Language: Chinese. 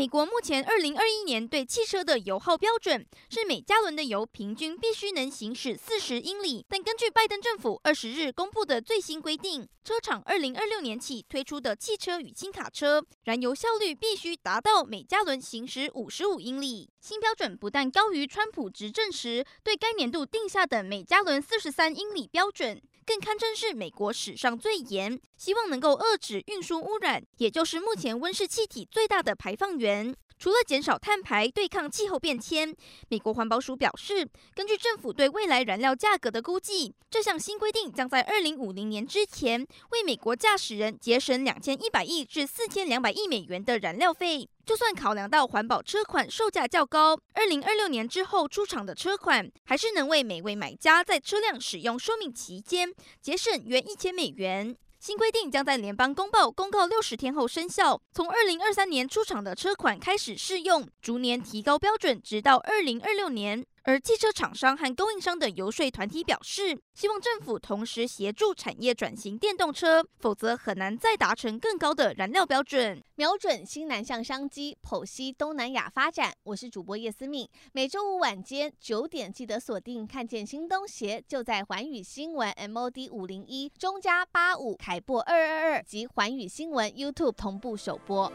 美国目前二零二一年对汽车的油耗标准是每加仑的油平均必须能行驶四十英里，但根据拜登政府二十日公布的最新规定，车厂二零二六年起推出的汽车与轻卡车燃油效率必须达到每加仑行驶五十五英里。新标准不但高于川普执政时对该年度定下的每加仑四十三英里标准，更堪称是美国史上最严，希望能够遏制运输污染，也就是目前温室气体最大的排放源。除了减少碳排、对抗气候变迁，美国环保署表示，根据政府对未来燃料价格的估计，这项新规定将在二零五零年之前为美国驾驶人节省两千一百亿至四千两百亿美元的燃料费。就算考量到环保车款售价较高，二零二六年之后出厂的车款还是能为每位买家在车辆使用寿命期间节省约一千美元。新规定将在联邦公报公告六十天后生效，从二零二三年出厂的车款开始适用，逐年提高标准，直到二零二六年。而汽车厂商和供应商的游说团体表示，希望政府同时协助产业转型电动车，否则很难再达成更高的燃料标准。瞄准新南向商机，剖析东南亚发展。我是主播叶思敏，每周五晚间九点记得锁定，看见新东协就在环宇新闻 MOD 五零一中加八五凯博二二二及环宇新闻 YouTube 同步首播。